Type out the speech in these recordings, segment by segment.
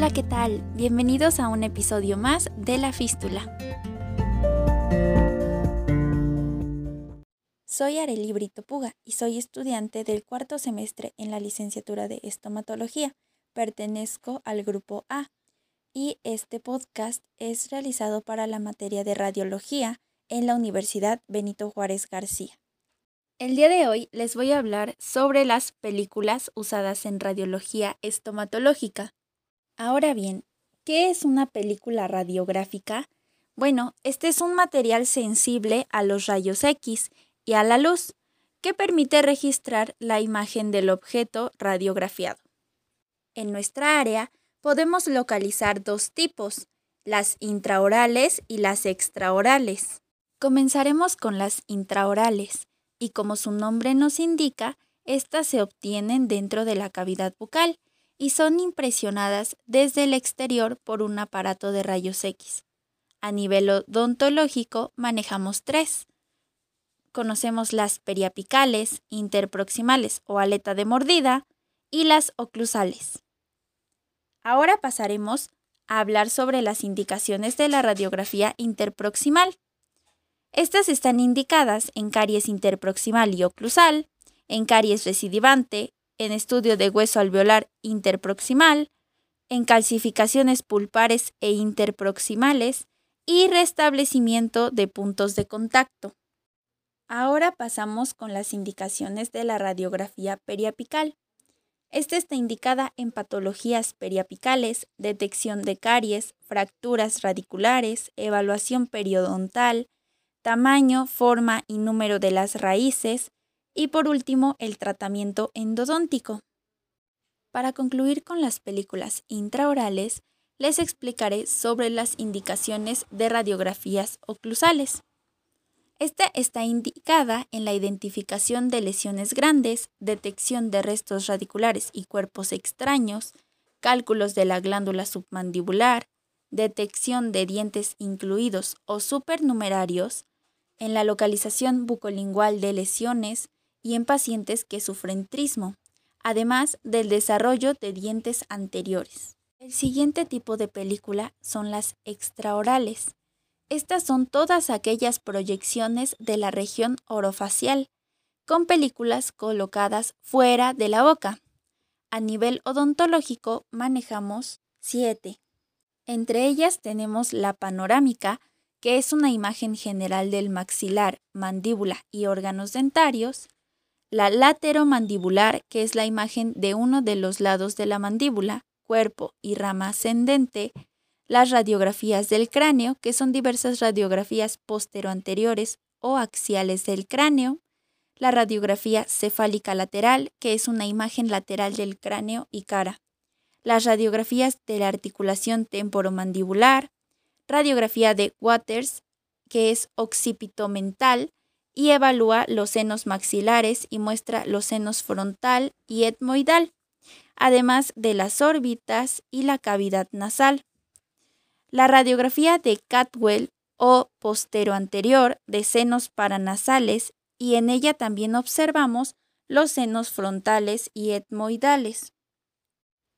Hola, ¿qué tal? Bienvenidos a un episodio más de La Fístula. Soy Areli Brito Puga y soy estudiante del cuarto semestre en la licenciatura de estomatología. Pertenezco al grupo A y este podcast es realizado para la materia de radiología en la Universidad Benito Juárez García. El día de hoy les voy a hablar sobre las películas usadas en radiología estomatológica. Ahora bien, ¿qué es una película radiográfica? Bueno, este es un material sensible a los rayos X y a la luz que permite registrar la imagen del objeto radiografiado. En nuestra área podemos localizar dos tipos, las intraorales y las extraorales. Comenzaremos con las intraorales y como su nombre nos indica, estas se obtienen dentro de la cavidad bucal y son impresionadas desde el exterior por un aparato de rayos X. A nivel odontológico manejamos tres. Conocemos las periapicales, interproximales o aleta de mordida y las oclusales. Ahora pasaremos a hablar sobre las indicaciones de la radiografía interproximal. Estas están indicadas en caries interproximal y oclusal, en caries recidivante, en estudio de hueso alveolar interproximal, en calcificaciones pulpares e interproximales y restablecimiento de puntos de contacto. Ahora pasamos con las indicaciones de la radiografía periapical. Esta está indicada en patologías periapicales, detección de caries, fracturas radiculares, evaluación periodontal, tamaño, forma y número de las raíces y por último el tratamiento endodóntico. Para concluir con las películas intraorales, les explicaré sobre las indicaciones de radiografías oclusales. Esta está indicada en la identificación de lesiones grandes, detección de restos radiculares y cuerpos extraños, cálculos de la glándula submandibular, detección de dientes incluidos o supernumerarios, en la localización bucolingual de lesiones y en pacientes que sufren trismo, además del desarrollo de dientes anteriores. El siguiente tipo de película son las extraorales. Estas son todas aquellas proyecciones de la región orofacial, con películas colocadas fuera de la boca. A nivel odontológico manejamos siete. Entre ellas tenemos la panorámica, que es una imagen general del maxilar, mandíbula y órganos dentarios, la lateromandibular, que es la imagen de uno de los lados de la mandíbula, cuerpo y rama ascendente, las radiografías del cráneo, que son diversas radiografías posteroanteriores o axiales del cráneo, la radiografía cefálica lateral, que es una imagen lateral del cráneo y cara, las radiografías de la articulación temporomandibular, radiografía de Waters, que es occipitomental, y evalúa los senos maxilares y muestra los senos frontal y etmoidal, además de las órbitas y la cavidad nasal. La radiografía de Catwell o postero anterior de senos paranasales y en ella también observamos los senos frontales y etmoidales.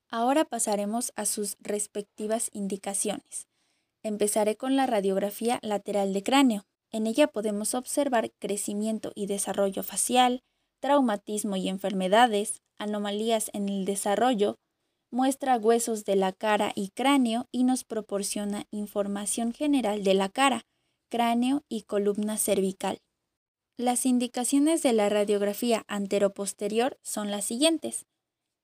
Ahora pasaremos a sus respectivas indicaciones. Empezaré con la radiografía lateral de cráneo. En ella podemos observar crecimiento y desarrollo facial, traumatismo y enfermedades, anomalías en el desarrollo, muestra huesos de la cara y cráneo y nos proporciona información general de la cara, cráneo y columna cervical. Las indicaciones de la radiografía anteroposterior son las siguientes.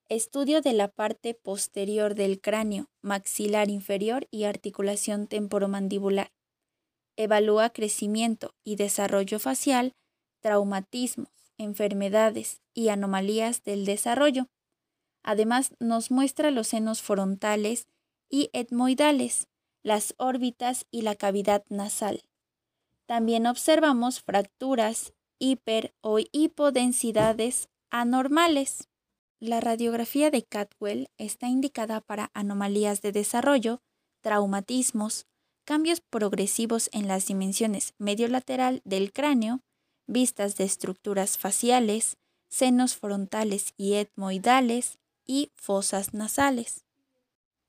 Estudio de la parte posterior del cráneo, maxilar inferior y articulación temporomandibular. Evalúa crecimiento y desarrollo facial, traumatismos, enfermedades y anomalías del desarrollo. Además, nos muestra los senos frontales y etmoidales, las órbitas y la cavidad nasal. También observamos fracturas, hiper o hipodensidades anormales. La radiografía de Catwell está indicada para anomalías de desarrollo, traumatismos, cambios progresivos en las dimensiones medio-lateral del cráneo, vistas de estructuras faciales, senos frontales y etmoidales y fosas nasales.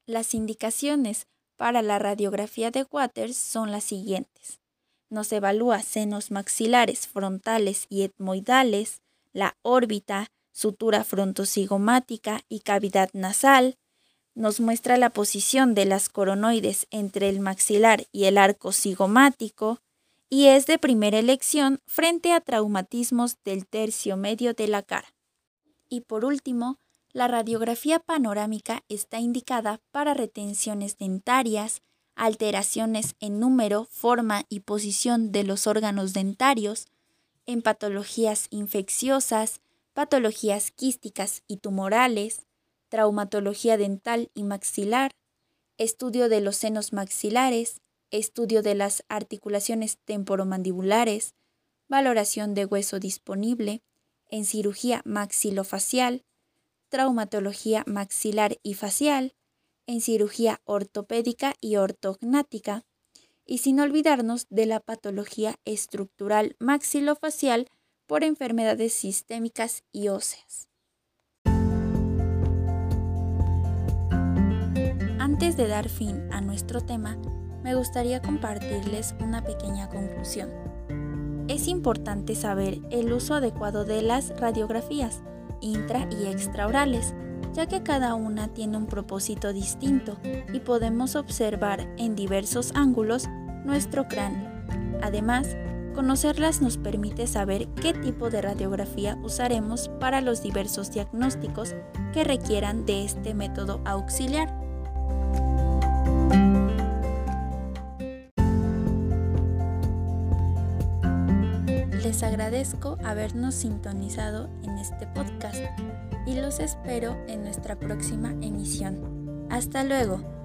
Las indicaciones para la radiografía de Waters son las siguientes. Nos evalúa senos maxilares, frontales y etmoidales, la órbita, sutura frontocigomática y cavidad nasal. Nos muestra la posición de las coronoides entre el maxilar y el arco cigomático y es de primera elección frente a traumatismos del tercio medio de la cara. Y por último, la radiografía panorámica está indicada para retenciones dentarias, alteraciones en número, forma y posición de los órganos dentarios, en patologías infecciosas, patologías quísticas y tumorales, traumatología dental y maxilar, estudio de los senos maxilares, estudio de las articulaciones temporomandibulares, valoración de hueso disponible, en cirugía maxilofacial, traumatología maxilar y facial, en cirugía ortopédica y ortognática, y sin olvidarnos de la patología estructural maxilofacial por enfermedades sistémicas y óseas. Antes de dar fin a nuestro tema, me gustaría compartirles una pequeña conclusión. Es importante saber el uso adecuado de las radiografías intra y extraorales, ya que cada una tiene un propósito distinto y podemos observar en diversos ángulos nuestro cráneo. Además, conocerlas nos permite saber qué tipo de radiografía usaremos para los diversos diagnósticos que requieran de este método auxiliar. Les agradezco habernos sintonizado en este podcast y los espero en nuestra próxima emisión. Hasta luego.